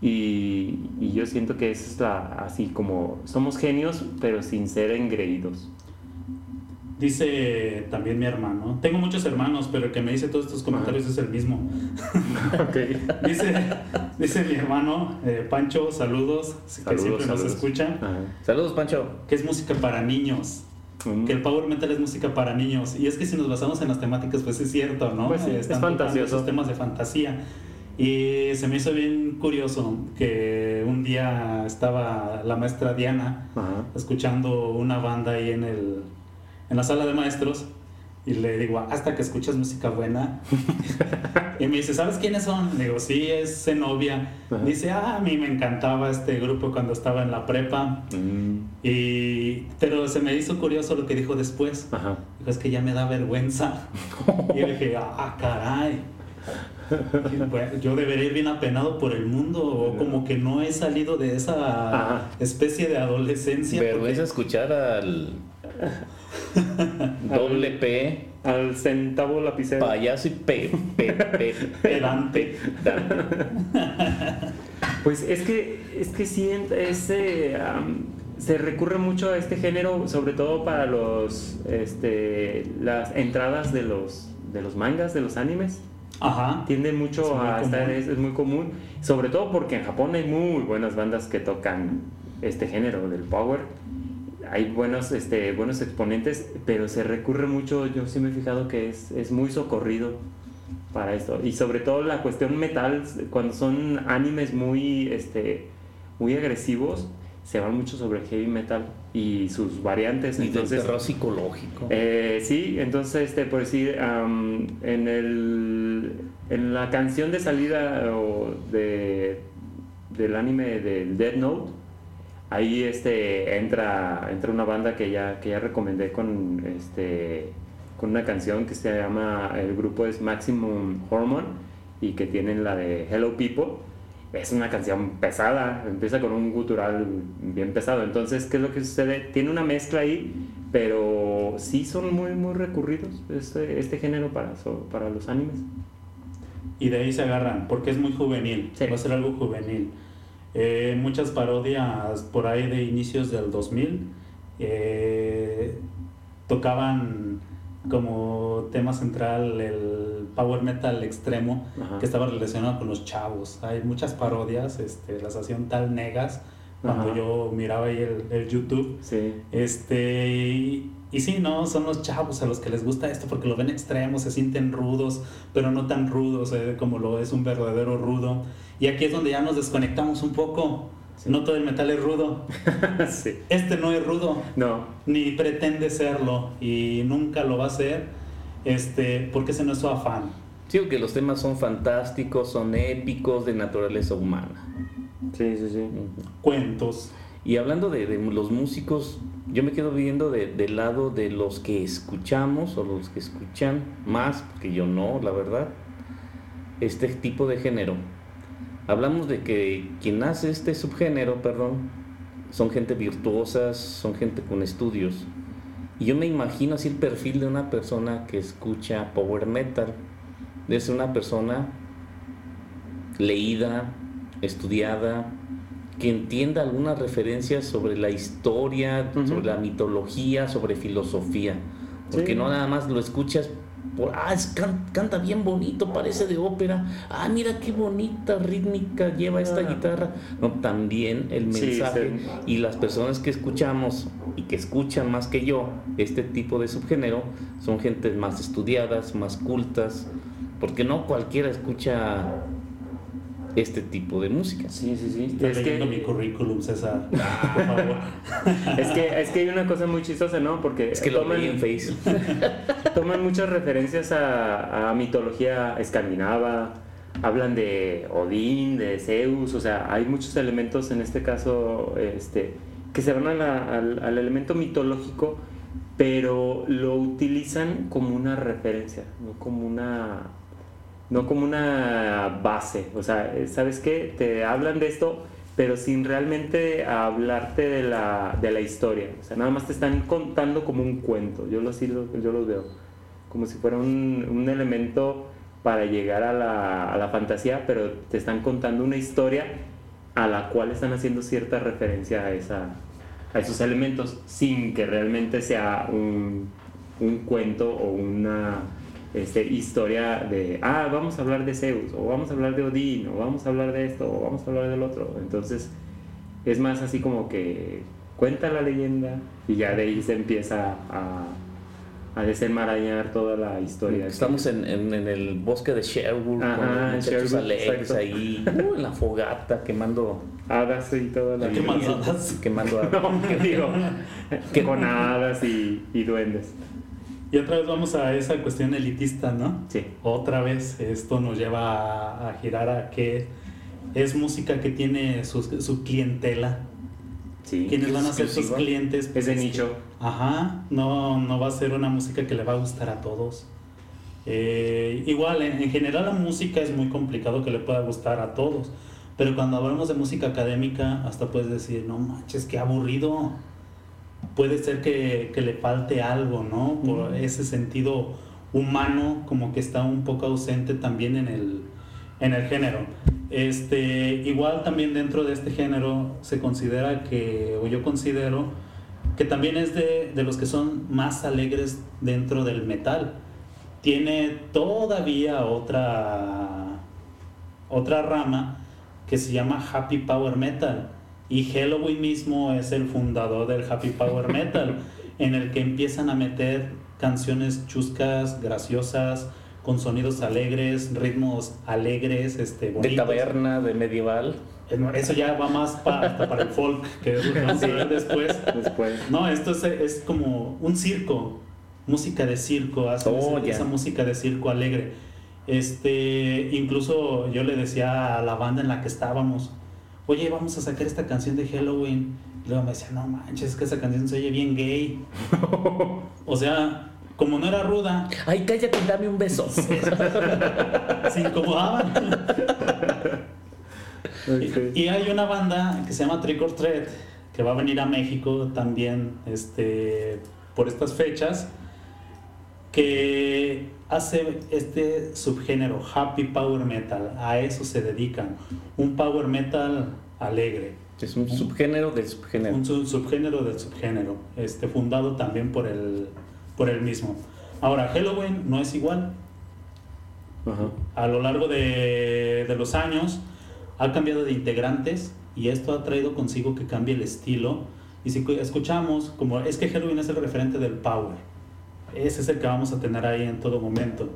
Y, y yo siento que es la, así como, somos genios, pero sin ser engreídos. Dice también mi hermano. Tengo muchos hermanos, pero el que me dice todos estos comentarios es el mismo. Dice, dice mi hermano, eh, Pancho, saludos, que Saludos, siempre nos saludos. escucha, Ajá. Saludos, Pancho. que es música para niños. Mm. Que el power metal es música para niños. Y es que si nos basamos en las temáticas, pues es cierto, ¿no? Pues sí, es Están tocando fantasioso. esos temas de fantasía. Y se me hizo bien curioso que un día estaba la maestra Diana Ajá. escuchando una banda ahí en, el, en la sala de maestros Y le digo, hasta que escuchas música buena. y me dice, ¿sabes quiénes son? Le digo, sí, es Zenobia. Ajá. Dice, ah, a mí me encantaba este grupo cuando estaba en la prepa. Mm, Y, pero se me hizo curioso lo que dijo después. Ajá. Dijo, es que ya me da vergüenza. y yo dije, ah, caray. Yo debería ir bien apenado por el mundo o como que no he salido de esa Ajá. especie de adolescencia. Vergüenza porque- escuchar al doble P, Al centavo lapicero. payaso y P, P, P, Pedante. Dante. Pues es que, es que sí, es, eh, am, se recurre mucho a este género, sobre todo para los, este, las entradas de los, de los mangas, de los animes. Ajá. Tiende mucho Es a estar, es, es muy común, sobre todo porque en Japón hay muy buenas bandas que tocan este género del power. Hay buenos, este, buenos exponentes, pero se recurre mucho, yo sí me he fijado que es, es muy socorrido para esto. Y sobre todo la cuestión metal, cuando son animes muy, este, muy agresivos, se van mucho sobre heavy metal y sus variantes. Y Entonces, terror psicológico. eh, sí, entonces, este, por decir, am, en, el, en la canción de salida o de, del anime del Dead Note, ahí este, entra, entra una banda que ya, que ya recomendé con, este, con una canción que se llama, el grupo es Maximum Hormone y que tienen la de Hello People. Es una canción pesada, empieza con un gutural bien pesado. Entonces, ¿qué es lo que sucede? Tiene una mezcla ahí, pero sí son muy, muy recurridos este, este género para, para los animes. Y de ahí se agarran, porque es muy juvenil. Sí. Va a ser algo juvenil. Eh, muchas parodias por ahí de inicios del 2000 eh, tocaban como tema central el power metal extremo Ajá. que estaba relacionado con los chavos. Hay muchas parodias, este, las hacían tal negas cuando Ajá. yo miraba ahí el, el YouTube. Sí. Este, y, y sí, no, son los chavos a los que les gusta esto porque lo ven extremos, se sienten rudos, pero no tan rudos eh, como lo es un verdadero rudo. Y aquí es donde ya nos desconectamos un poco. Sí. No todo el metal es rudo. sí. Este no es rudo, No. ni pretende serlo y nunca lo va a ser, este, porque ese no es su afán. Sí, que los temas son fantásticos, son épicos, de naturaleza humana. Sí, sí, sí. Cuentos. Y hablando de, de los músicos, yo me quedo viendo de- del lado de los que escuchamos o los que escuchan más, porque yo no, la verdad, este tipo de género. Hablamos de que quien hace este subgénero, perdón, son gente virtuosas, son gente con estudios. Y yo me imagino así el perfil de una persona que escucha power metal. Debe ser una persona leída, estudiada, que entienda algunas referencias sobre la historia, sobre la mitología, sobre filosofía. Porque Sí. no nada más lo escuchas por, ah, es can- canta bien bonito, parece de ópera, ah, mira qué bonita rítmica lleva esta Ah. guitarra. No, también el Sí, mensaje sí. y las personas que escuchamos y que escuchan más que yo este tipo de subgénero son gentes más estudiadas, más cultas, porque no cualquiera escucha este tipo de música. Sí, sí, sí. Estoy Es leyendo mi que, currículum, César. Por favor. es, que, es que hay una cosa muy chistosa, ¿no? Porque Es que lo toman- leí en Face. toman muchas referencias a, a mitología escandinava, hablan de Odín, de Zeus, o sea, hay muchos elementos en este caso este, que se van a la- al, al elemento mitológico, pero lo utilizan como una referencia, no como una, no como una base. O sea, ¿sabes qué? Te hablan de esto, pero sin realmente hablarte de la, de la historia. O sea, nada más te están contando como un cuento. Yo lo así lo- yo los veo. Como si fuera un, un elemento para llegar a la, a la fantasía, pero te están contando una historia a la cual están haciendo cierta referencia a, esa, a esos elementos, sin que realmente sea un, un cuento o una este, historia de, ah, vamos a hablar de Zeus, o vamos a hablar de Odín, o vamos a hablar de esto, o vamos a hablar del otro. Entonces, es más así como que cuenta la leyenda y ya de ahí se empieza a, a desenmarañar toda la historia. Estamos en, en- en el bosque de Sherwood Ajá, con Sherwood, alegres exacto. ahí, uh, en la fogata, quemando, hadas y toda la ¿Qué más hadas? quemando a- No, que digo, con hadas y, y duendes. Y otra vez vamos a esa cuestión elitista, ¿no? Sí. Otra vez esto nos lleva a, a girar a que es música que tiene su, su clientela. Sí. ¿Quiénes van a ser sus clientes? Es Pues de que- nicho. Ajá, no, no va a ser una música que le va a gustar a todos. Eh, igual, en, en general la música es muy complicado que le pueda gustar a todos, pero cuando hablamos de música académica, hasta puedes decir, no manches, qué aburrido. Puede ser que, que le falte algo, ¿no? Por ese sentido humano, como que está un poco ausente también en el, en el género. Este, igual también dentro de este género se considera que, o yo considero, que también es de, de los que son más alegres dentro del metal. Tiene todavía otra, otra rama que se llama Happy Power Metal. Y Halloween mismo es el fundador del Happy Power Metal, en el que empiezan a meter canciones chuscas, graciosas, con sonidos alegres, ritmos alegres, este, De bonitos. taberna, de medieval. Eso ya va más pa- hasta para el folk, que es lo que vamos a ver después. Después. No, esto es, es como un circo, música de circo, hacen Oh, ya. esa música de circo alegre. Este, incluso yo le decía a la banda en la que estábamos, oye, vamos a sacar esta canción de Halloween. Y luego me decía, no manches, es que esa canción se oye bien gay. o sea, como no era ruda, Ay, cállate, dame un beso. se incomodaban. Y, y hay una banda que se llama Trick or Treat que va a venir a México también este, por estas fechas que hace este subgénero Happy Power Metal. A eso se dedican. Un Power Metal alegre. Es un subgénero del subgénero. Un sub- subgénero del subgénero. Este, fundado también por el, por el mismo. Ahora, Halloween no es igual a lo largo de, de los años ha cambiado de integrantes y esto ha traído consigo que cambie el estilo. Y si cu- escuchamos, como es que Halloween es el referente del power, ese es el que vamos a tener ahí en todo momento.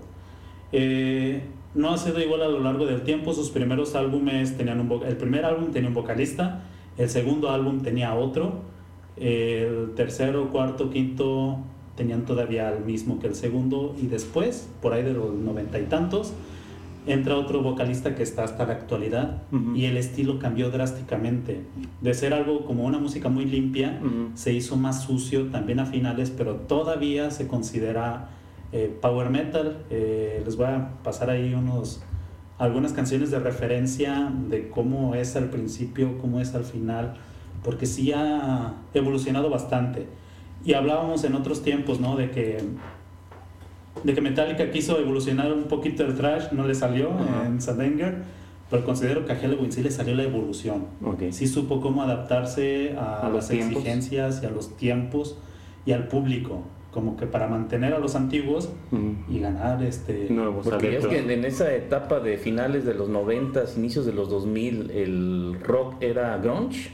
Eh, no ha sido igual a lo largo del tiempo, sus primeros álbumes tenían un el primer álbum tenía un vocalista, el segundo álbum tenía otro, el tercero, cuarto, quinto tenían todavía el mismo que el segundo y después, por ahí de los noventa y tantos, entra otro vocalista que está hasta la actualidad y el estilo cambió drásticamente. De ser algo como una música muy limpia, se hizo más sucio también a finales, pero todavía se considera eh, power metal. Eh, les voy a pasar ahí unos algunas canciones de referencia de cómo es al principio, cómo es al final, porque sí ha evolucionado bastante. Y hablábamos en otros tiempos, ¿no? De que de que Metallica quiso evolucionar un poquito el trash, no le salió Ajá. en Sadanger, pero considero que a Halloween sí le salió la evolución. Ok. Sí supo cómo adaptarse a, A las tiempos. exigencias y a los tiempos y al público, como que para mantener a los antiguos y ganar este Nuevos Porque es que en esa etapa de finales de los 90, inicios de los 2000, el rock era grunge,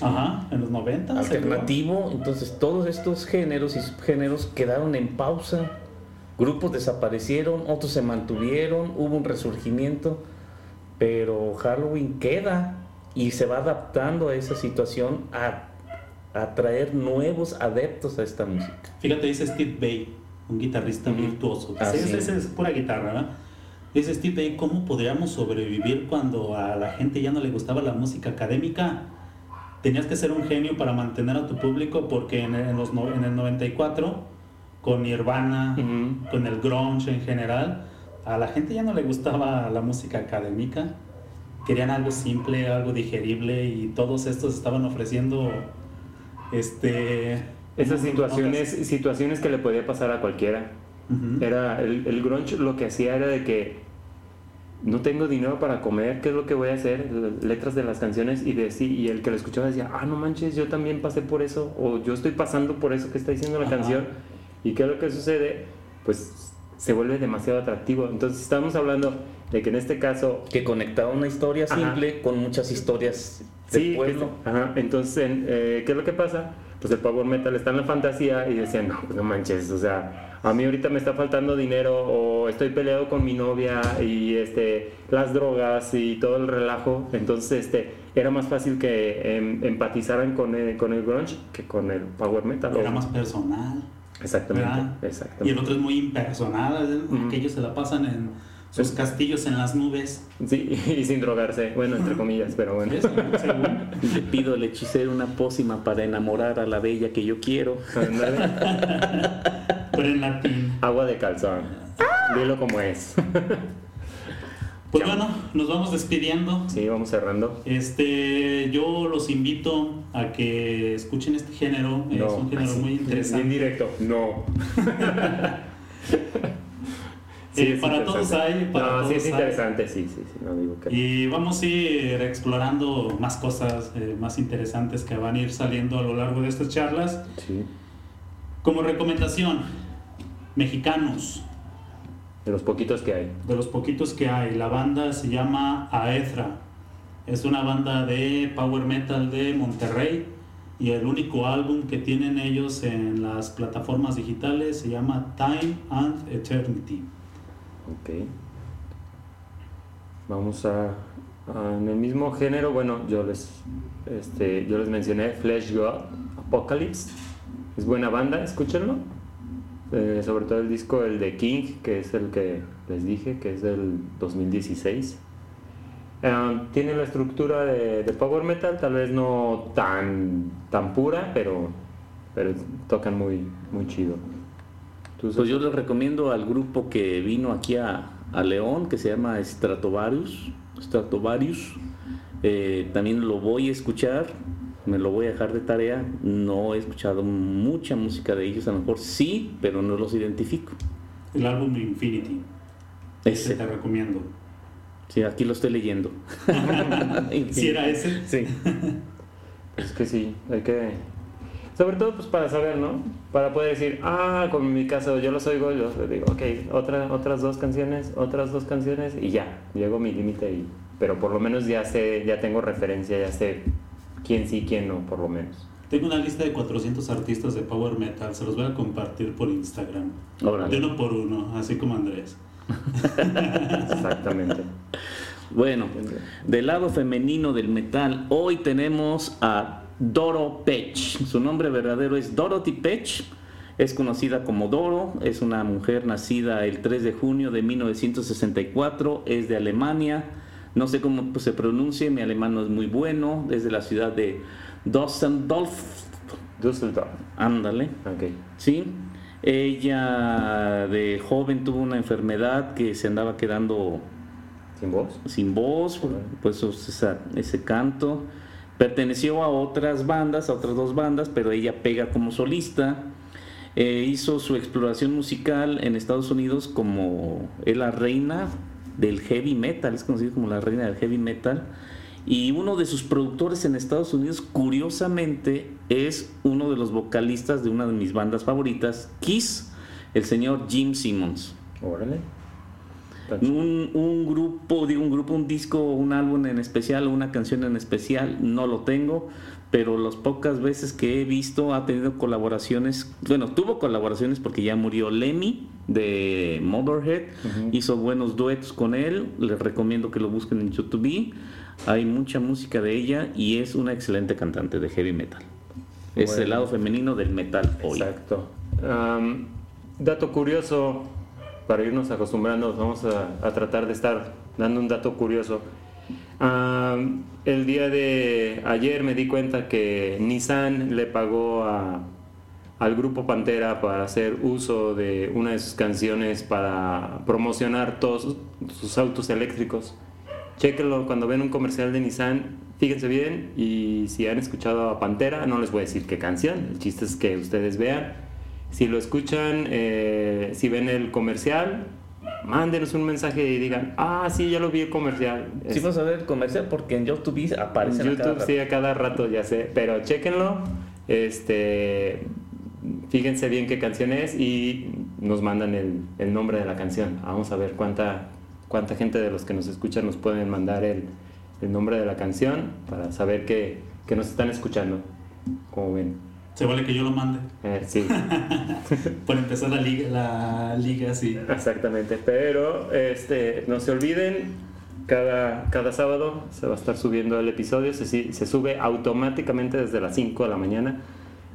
Ajá, en los 90 alternativo, entonces todos estos géneros y subgéneros quedaron en pausa. Grupos desaparecieron, otros se mantuvieron, hubo un resurgimiento, pero Halloween queda y se va adaptando a esa situación a atraer nuevos adeptos a esta música. Fíjate, dice Steve Bay, un guitarrista virtuoso. Ah, Ese- sí. ese es pura guitarra, ¿verdad? Dice Steve Bay, ¿cómo podríamos sobrevivir cuando a la gente ya no le gustaba la música académica? Tenías que ser un genio para mantener a tu público porque en en los en el 94, con Nirvana, con el grunge en general, a la gente ya no le gustaba la música académica. Querían algo simple, algo digerible y todos estos estaban ofreciendo este Esas situaciones, situaciones que le podía pasar a cualquiera. Era el, el grunge lo que hacía era de que no tengo dinero para comer, ¿qué es lo que voy a hacer? Letras de las canciones y de sí, y el que lo escuchaba decía, ah, no manches, yo también pasé por eso, o yo estoy pasando por eso que está diciendo la Ajá. canción. ¿Y qué es lo que sucede? Pues se vuelve demasiado atractivo. Entonces estamos hablando de que en este caso Que conectaba una historia Ajá. simple con muchas historias del Sí, pueblo. que- ajá, entonces, en, eh, ¿qué es lo que pasa? Pues el power metal está en la fantasía y decían, no, pues no manches, o sea, a mí ahorita me está faltando dinero o estoy peleado con mi novia y este, las drogas y todo el relajo, entonces este, era más fácil que em, empatizaran con el, con el grunge que con el power metal. Era o- más personal. Exactamente, exactamente. Y el otro es muy impersonal. Ujú. aquellos se la pasan en sus castillos en las nubes. Sí, y sin drogarse, bueno, entre comillas, pero bueno. Le pido al hechicero una pócima para enamorar a la bella que yo quiero. Pero en latín. Agua de calzón. Dilo como es. Pues bueno, nos vamos despidiendo. Sí, vamos cerrando. Este, yo los invito a que escuchen este género. es un género así, muy Bien interesante. directo, no. Eh, es para todos hay, para no, sí todos es hay. interesante, sí, sí, sí, no digo que. Y vamos a ir explorando más cosas eh, más interesantes que van a ir saliendo a lo largo de estas charlas. Sí. Como recomendación, mexicanos, De los poquitos que hay. de los poquitos que hay, la banda se llama Aethra. Es una banda de power metal de Monterrey y el único álbum que tienen ellos en las plataformas digitales se llama Time and Eternity. Ok. Vamos a, a- en el mismo género, bueno, yo les este, yo les mencioné Flesh God Apocalypse. Es buena banda, escúchenlo. Eh, sobre todo el disco el de King, que es el que les dije, que es del 2016. Ah, tiene la estructura de, de power metal, tal vez no tan tan pura, pero pero tocan muy muy chido. ¿Tú, Pues yo les recomiendo al grupo que vino aquí a, a León, que se llama Stratovarius. Stratovarius. Eh, también lo voy a escuchar, me lo voy a dejar de tarea. No he escuchado mucha música de ellos, a lo mejor sí, pero no los identifico. El álbum Infinity. Ese te recomiendo. Sí, aquí lo estoy leyendo. Si era ese. Sí. Es que sí, hay que... Sobre todo pues para saber, ¿no? Para poder decir, ah, como en mi caso yo los oigo, yo les digo, ok, otra, otras dos canciones, otras dos canciones y ya, llego a mi límite y... Pero por lo menos ya sé, ya tengo referencia, ya sé quién sí, quién no, por lo menos. Tengo una lista de 400 artistas de power metal, se los voy a compartir por Instagram. Órale. De uno por uno, así como Andrés. Exactamente. Bueno, del lado femenino del metal, hoy tenemos a Doro Pech. Su nombre verdadero es Dorothy Pech. Es conocida como Doro, es una mujer nacida el 3 de junio de 1964, es de Alemania. No sé cómo se pronuncie, mi alemán no es muy bueno, es de la ciudad de Düsseldorf. Düsseldorf. Ándale. Ok. Sí, ella de joven tuvo una enfermedad que se andaba quedando ¿Sin voz? sin voz, pues esa- ese canto. Perteneció a otras bandas, a otras dos bandas, pero ella pega como solista. Eh, hizo su exploración musical en Estados Unidos como es la reina del heavy metal, es conocida como la reina del heavy metal. Y uno de sus productores en Estados Unidos, curiosamente, es uno de los vocalistas de una de mis bandas favoritas, Kiss, el señor Jim Simmons. Órale. Un, un grupo, digo un grupo, un disco, un álbum en especial, una canción en especial, no lo tengo, pero las pocas veces que he visto ha tenido colaboraciones, bueno, tuvo colaboraciones porque ya murió Lemmy de Motorhead, hizo buenos duetos con él, les recomiendo que lo busquen en YouTube, hay mucha música de ella y es una excelente cantante de heavy metal. Es Bueno. el lado femenino del metal hoy. Exacto. Am, dato curioso, para irnos acostumbrando, vamos a, a tratar de estar dando un dato curioso. El día de ayer me di cuenta que Nissan le pagó a- al grupo Pantera para hacer uso de una de sus canciones para promocionar todos sus, autos eléctricos. Chéquenlo cuando ven un comercial de Nissan, fíjense bien y si han escuchado a Pantera, no les voy a decir qué canción, el chiste es que ustedes vean. Si lo escuchan, eh, si ven el comercial, mándenos un mensaje y digan, ah, sí, ya lo vi el comercial. Sí, Es- vamos a ver el comercial porque en YouTube aparece en YouTube sí a cada rato ya sé, pero chéquenlo, este, fíjense bien qué canción es y nos mandan el, el nombre de la canción. Vamos a ver cuánta, cuánta gente de los que nos escuchan nos pueden mandar el, el nombre de la canción para saber que, que nos están escuchando. Como ven. Se vale que yo lo mande. Eh, sí, Por empezar la liga, la liga así. exactamente. Pero este, no se olviden, cada, cada sábado se va a estar subiendo el episodio, se, se sube automáticamente desde las 5 de la mañana.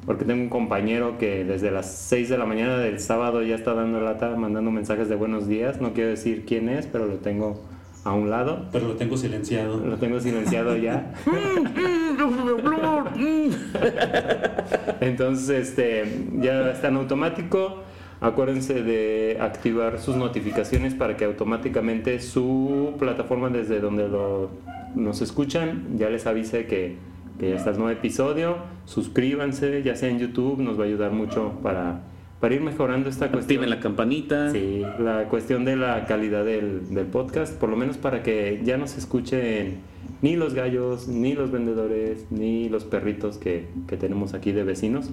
porque tengo un compañero que desde las 6 de la mañana del sábado ya está dando lata, mandando mensajes de buenos días. No quiero decir quién es, pero lo tengo a un lado. Pero lo tengo silenciado. Lo tengo silenciado ya. Entonces, este, ya está en automático. Acuérdense de activar sus notificaciones para que automáticamente su plataforma desde donde lo, nos escuchan ya les avise que, que ya está el nuevo episodio. Suscríbanse, ya sea en YouTube, nos va a ayudar mucho para, para ir mejorando esta cuestión. Activen la campanita. Sí, la cuestión de la calidad del, del podcast, por lo menos para que ya no se escuchen ni los gallos, ni los vendedores, ni los perritos que, que tenemos aquí de vecinos.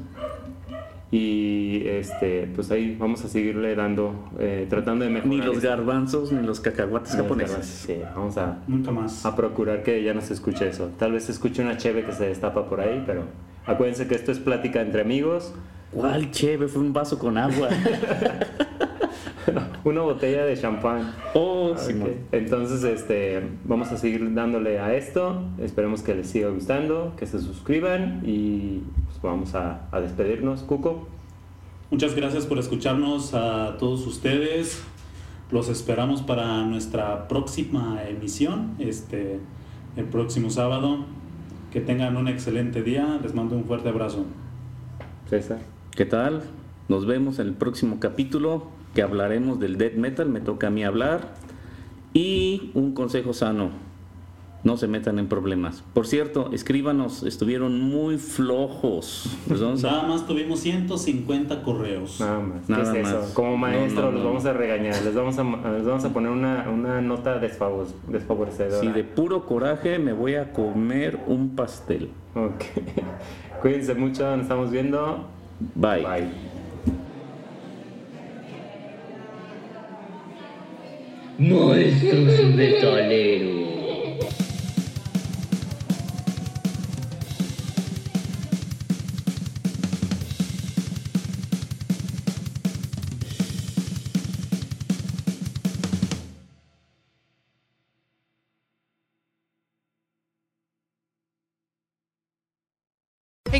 Y este, pues ahí vamos a seguirle dando, eh, tratando de mejorar. Ni los garbanzos, ni los cacahuates Ni japoneses. Sí, vamos a, Nunca más. a procurar que ya no se escuche eso. Tal vez se escuche una cheve que se destapa por ahí, pero acuérdense que esto es plática entre amigos. ¿Cuál chévere? Fue un vaso con agua. Una botella de champán. oh, Simón. Entonces, este, vamos a seguir dándole a esto. Esperemos que les siga gustando, que se suscriban y pues, vamos a, a despedirnos. Cuco, Muchas gracias por escucharnos a todos ustedes. Los esperamos para nuestra próxima emisión, este, el próximo sábado. Que tengan un excelente día. Les mando un fuerte abrazo. César. ¿Qué tal? Nos vemos en el próximo capítulo que hablaremos del death metal. Me toca a mí hablar. Y un consejo sano. No se metan en problemas. Por cierto, escríbanos. Estuvieron muy flojos. Les vamos a- Nada más tuvimos 150 correos. Nada más. ¿Qué Nada es eso? más. Como maestro No, no, los no. vamos a regañar, les vamos a, les vamos a poner una, una nota desfavor- desfavorecedora. Si de puro coraje me voy a comer un pastel. Ok. Cuídense mucho, nos estamos viendo. Bye. Bye. Monstruos metaleros. Hey